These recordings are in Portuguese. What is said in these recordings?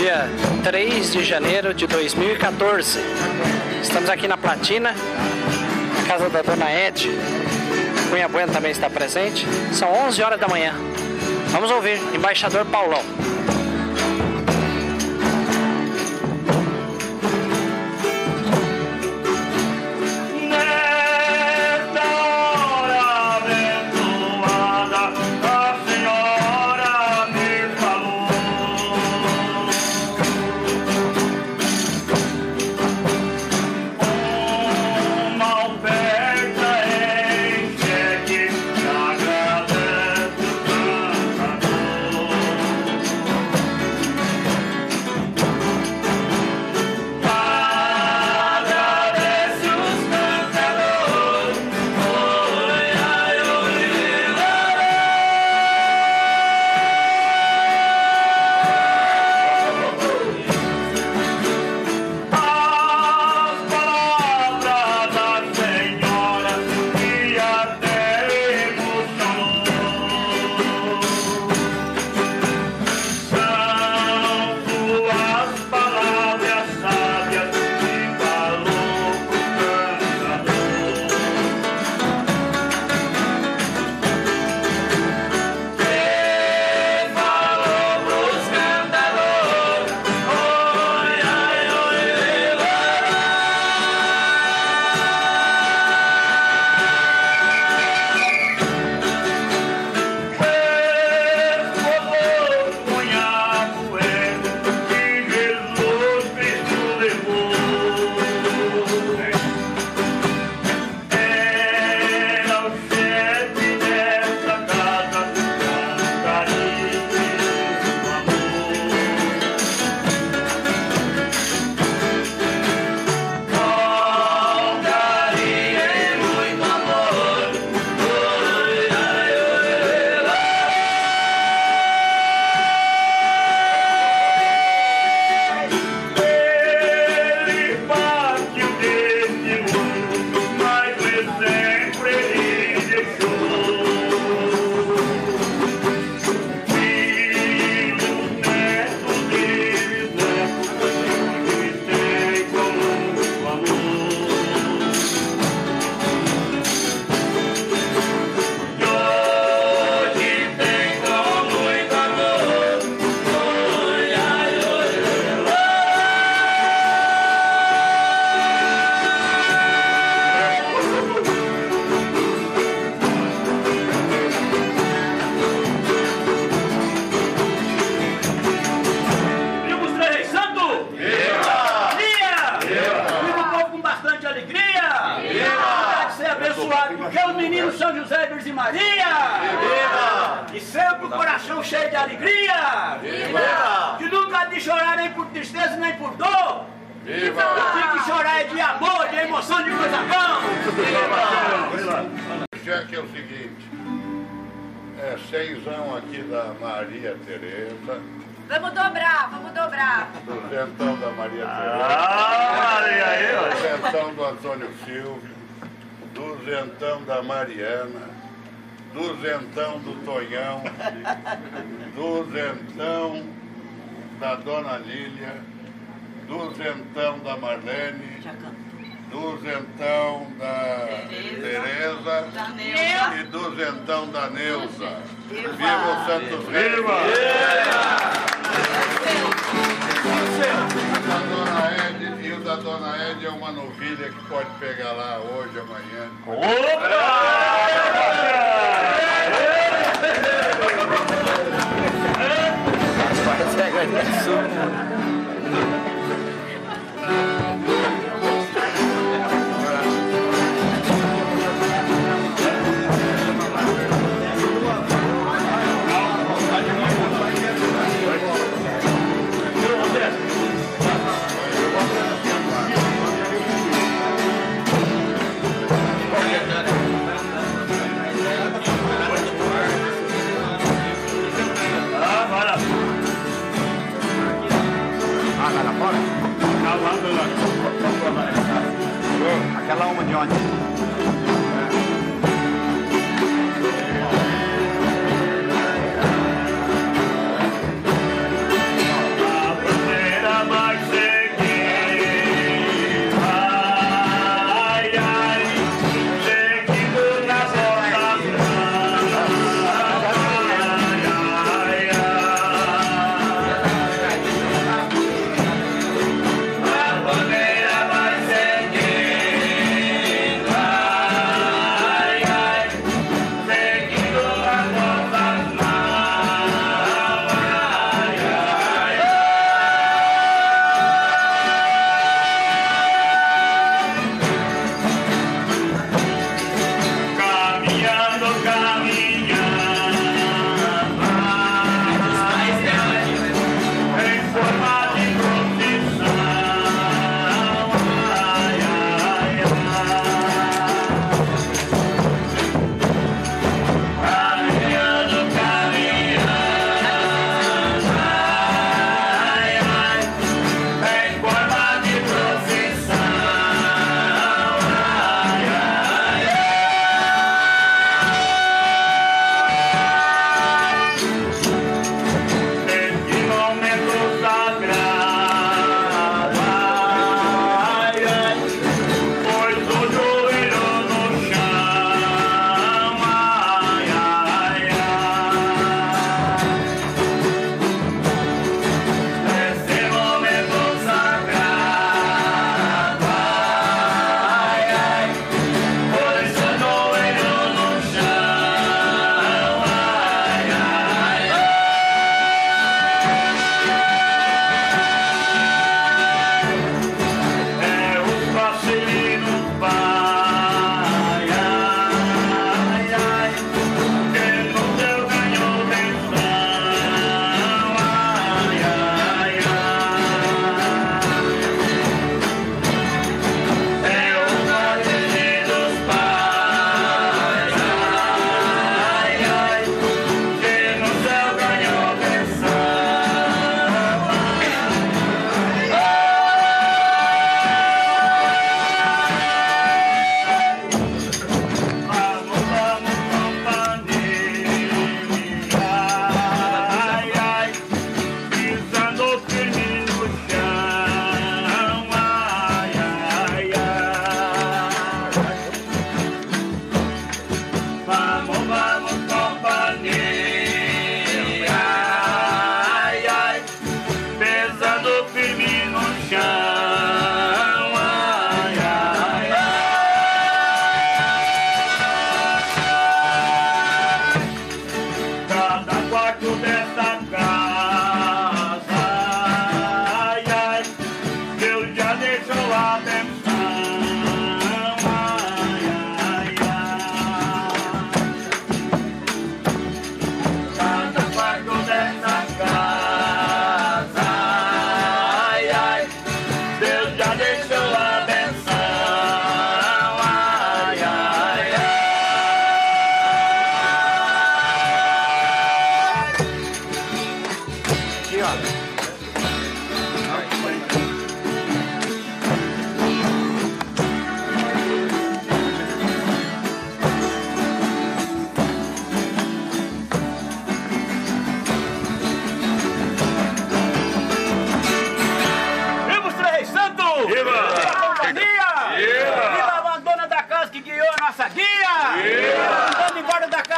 dia 3 de janeiro de 2014. Estamos aqui na Platina, na casa da dona Ed. Cunha Bueno também está presente. São 11 horas da manhã. Vamos ouvir, embaixador Paulão. de alegria! Viva! Que nunca de chorar nem por tristeza nem por dor! Viva! Que chorar é de amor, de emoção, de coisa bom! Viva! que é o seguinte, é seisão aqui da Maria Tereza. Vamos dobrar, vamos dobrar. Duzentão da Maria ah, Tereza. Ah, Maria aí, Duzentão do Antônio Silvio. Duzentão da Mariana duzentão do Tonhão, duzentão da Dona Lília, duzentão da Marlene, duzentão da Tereza e duzentão da Neuza. Viva, o Santos Reis! Viva! Da Dona Ed, e o da Dona Ed é uma novilha que pode pegar lá hoje, amanhã. Opa! That's why it's that good.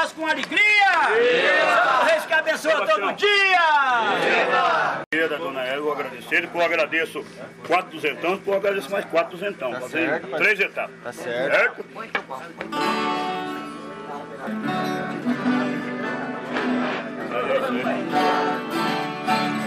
Abraço com alegria! Viva! Reis que abençoa todo dia! Viva! Dona Eva, eu agradecer, depois eu agradeço quatro duzentão, depois eu agradeço mais quatro duzentão. Tá certo, três etapas. Tá certo. certo? Muito bom. É, é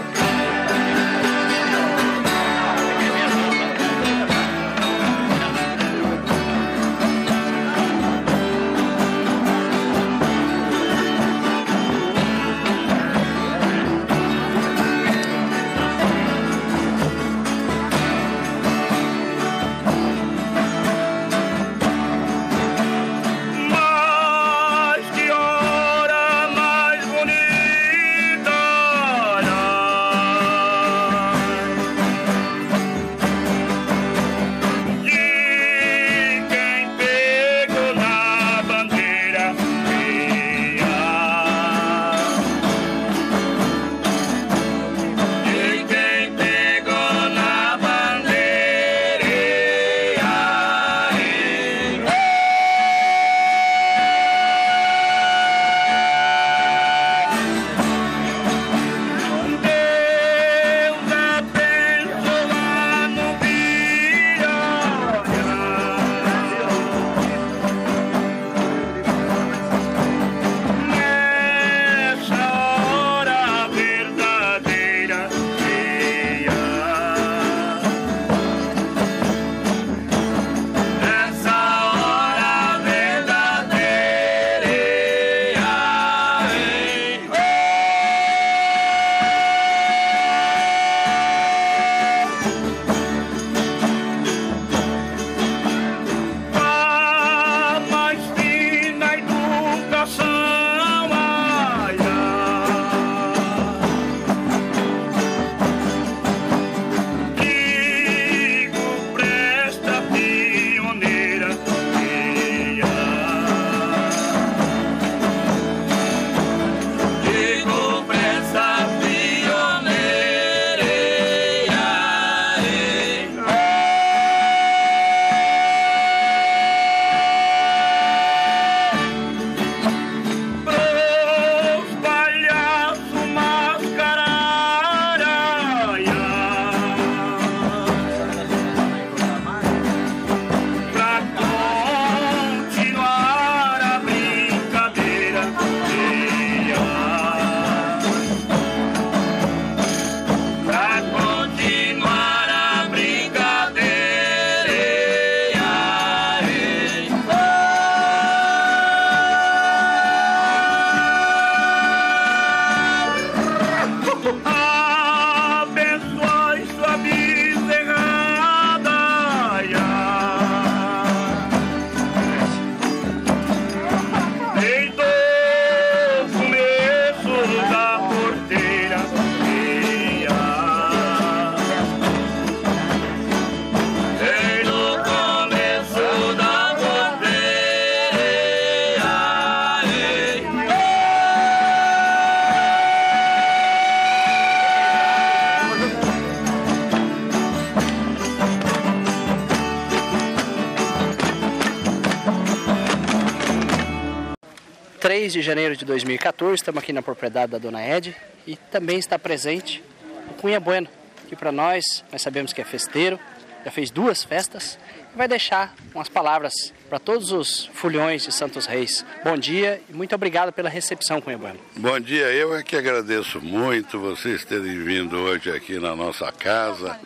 de janeiro de 2014, estamos aqui na propriedade da Dona Ed e também está presente o Cunha Bueno, que para nós, nós sabemos que é festeiro, já fez duas festas e vai deixar umas palavras para todos os fulhões de Santos Reis. Bom dia e muito obrigado pela recepção, Cunha Bueno. Bom dia, eu é que agradeço muito vocês terem vindo hoje aqui na nossa casa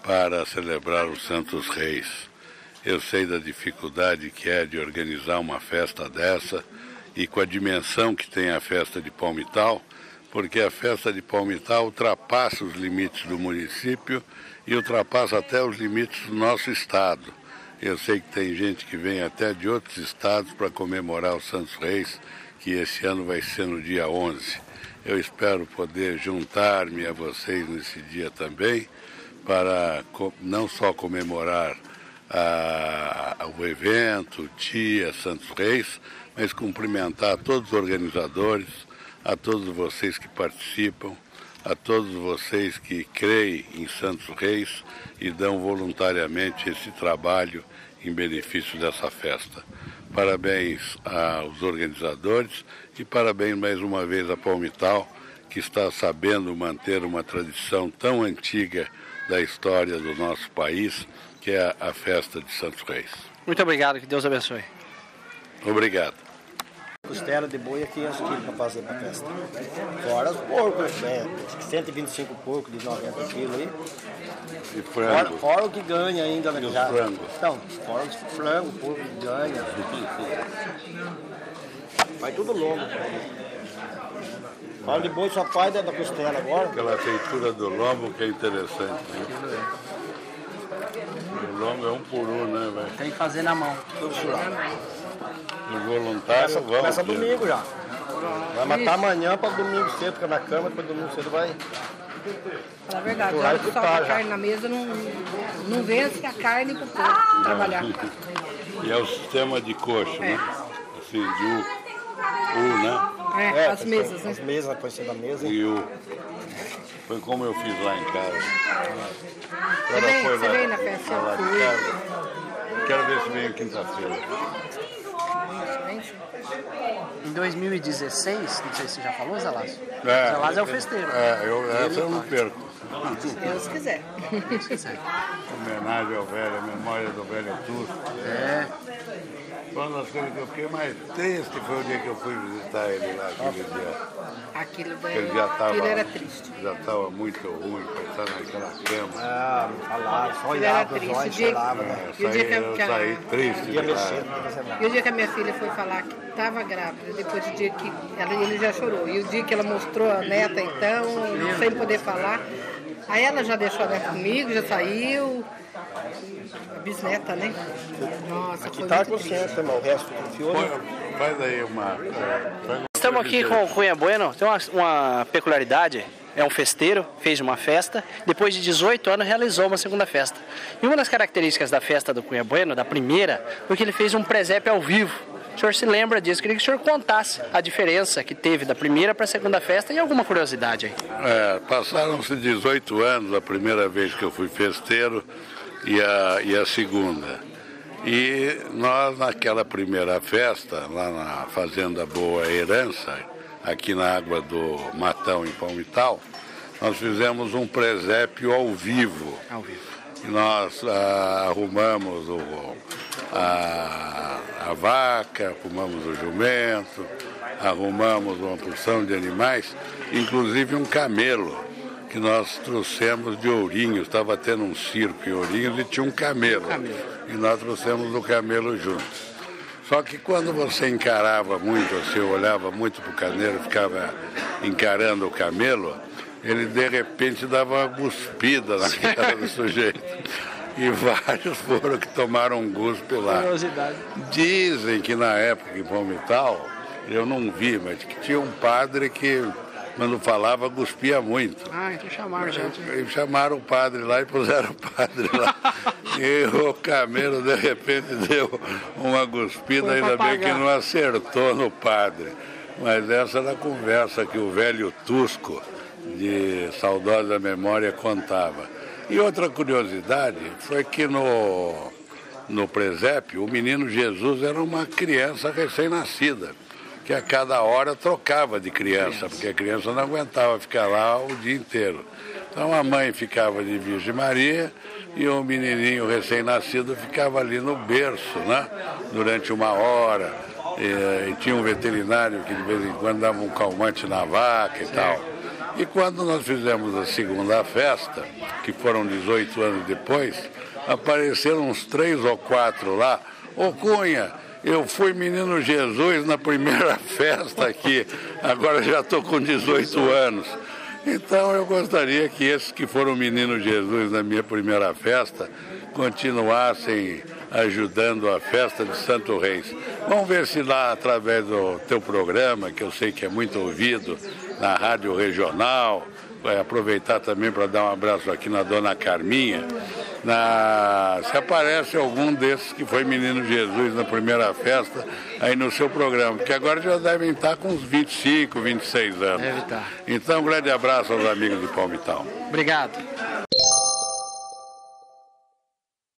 para celebrar os Santos Reis. Eu sei da dificuldade que é de organizar uma festa dessa e com a dimensão que tem a festa de Palmital, porque a festa de Palmital ultrapassa os limites do município e ultrapassa até os limites do nosso estado. Eu sei que tem gente que vem até de outros estados para comemorar os Santos Reis, que esse ano vai ser no dia 11. Eu espero poder juntar-me a vocês nesse dia também, para não só comemorar a, o evento, o dia Santos Reis, mas cumprimentar a todos os organizadores, a todos vocês que participam, a todos vocês que creem em Santos Reis e dão voluntariamente esse trabalho em benefício dessa festa. parabéns aos organizadores e parabéns mais uma vez a Palmital, que está sabendo manter uma tradição tão antiga da história do nosso país, que é a festa de Santos Reis. Muito obrigado, que Deus abençoe. Obrigado. Costela de boi é 500 quilos para fazer para festa. Fora os porcos, né? 125 porcos de 90 quilos aí. E Fora, frango. fora o que ganha ainda, né? E os já. frangos? Então, fora os frangos, o porco que ganha. Vai tudo longo. Fala de boi só faz da da costela agora. Aquela feitura do lombo que é interessante. Né? O lombo é um por um, né, velho? Tem que fazer na mão. Tudo churrasco. Os voluntários Começa, vão. começa né? domingo já. Vai matar amanhã para domingo cedo, fica na cama, depois domingo cedo vai. Fala a verdade, a hora que a já. carne na mesa não, não vence a carne pro povo trabalhar. E é o sistema de coxa, né? Assim, de U. U, né? É, as as mesas, né? As mesas, põe ser da mesa. E U. Foi como eu fiz lá em casa. Você vem, você vem na festa? Lá de casa. Quero ver se vem quinta-feira. Em 2016, não sei se você já falou, Zalazo. É. Zalazo é o festeiro. É, eu, essa eu não perco. Se Deus quiser. Homenagem ao velho, a memória do velho Tusto. É. Uma das coisas que eu fiquei mais triste foi o dia que eu fui visitar ele lá, aquele dia. Aquilo, Ele já estava aquilo era triste. já estava muito ruim estar naquela cama. Ah, não falaram, só olhava, os triste. O olhos dia, chorava, né? É, e o dia que, a- saí, que eu saí triste Ia e o dia que a minha filha foi falar que estava grávida, depois do dia que ela, ele já chorou. E o dia que ela mostrou a neta, então, sem poder falar. Aí ela já deixou a neta comigo, já saiu. Bisneta, né? Nossa, Aqui tá com. O resto confiou. Faz aí uma. é, uma Estamos aqui com o Cunha Bueno, tem uma, uma peculiaridade, é um festeiro, fez uma festa, depois de 18 anos realizou uma segunda festa. E uma das características da festa do Cunha Bueno, da primeira, foi que ele fez um presépio ao vivo. O senhor se lembra disso? Queria que o senhor contasse a diferença que teve da primeira para a segunda festa e alguma curiosidade aí. É, passaram-se 18 anos a primeira vez que eu fui festeiro e a, e a segunda. E nós, naquela primeira festa, lá na Fazenda Boa Herança, aqui na água do Matão, em Palmital, nós fizemos um presépio ao vivo. Ao vivo. E nós ah, arrumamos o, a, a vaca, arrumamos o jumento, arrumamos uma porção de animais, inclusive um camelo, que nós trouxemos de Ourinhos. Estava tendo um circo em Ourinhos e tinha um camelo. E nós trouxemos o camelo junto. Só que quando você encarava muito, você olhava muito para o carneiro, ficava encarando o camelo, ele de repente dava uma cuspida na cara do sujeito. E vários foram que tomaram guspe lá. Curiosidade. Dizem que na época em Palmital, eu não vi, mas que tinha um padre que, quando falava, cuspia muito. Ah, então chamaram gente. E chamaram o padre lá e puseram o padre lá. E o camelo, de repente, deu uma cuspida, Foi ainda bem que não acertou no padre. Mas essa era a conversa que o velho Tusco, de saudosa memória, contava. E outra curiosidade foi que no, no presépio, o menino Jesus era uma criança recém-nascida, que a cada hora trocava de criança, porque a criança não aguentava ficar lá o dia inteiro. Então a mãe ficava de Virgem Maria e o menininho recém-nascido ficava ali no berço, né? Durante uma hora. E, e tinha um veterinário que de vez em quando dava um calmante na vaca e tal. E quando nós fizemos a segunda festa, que foram 18 anos depois, apareceram uns três ou quatro lá. Ô Cunha, eu fui menino Jesus na primeira festa aqui, agora já estou com 18 anos. Então eu gostaria que esses que foram menino Jesus na minha primeira festa continuassem ajudando a festa de Santo Reis. Vamos ver se lá, através do teu programa, que eu sei que é muito ouvido na rádio regional, vai aproveitar também para dar um abraço aqui na Dona Carminha, na... se aparece algum desses que foi menino Jesus na primeira festa aí no seu programa, porque agora já devem estar com uns 25, 26 anos. Deve estar. Então, um grande abraço aos amigos de Palmital. Obrigado.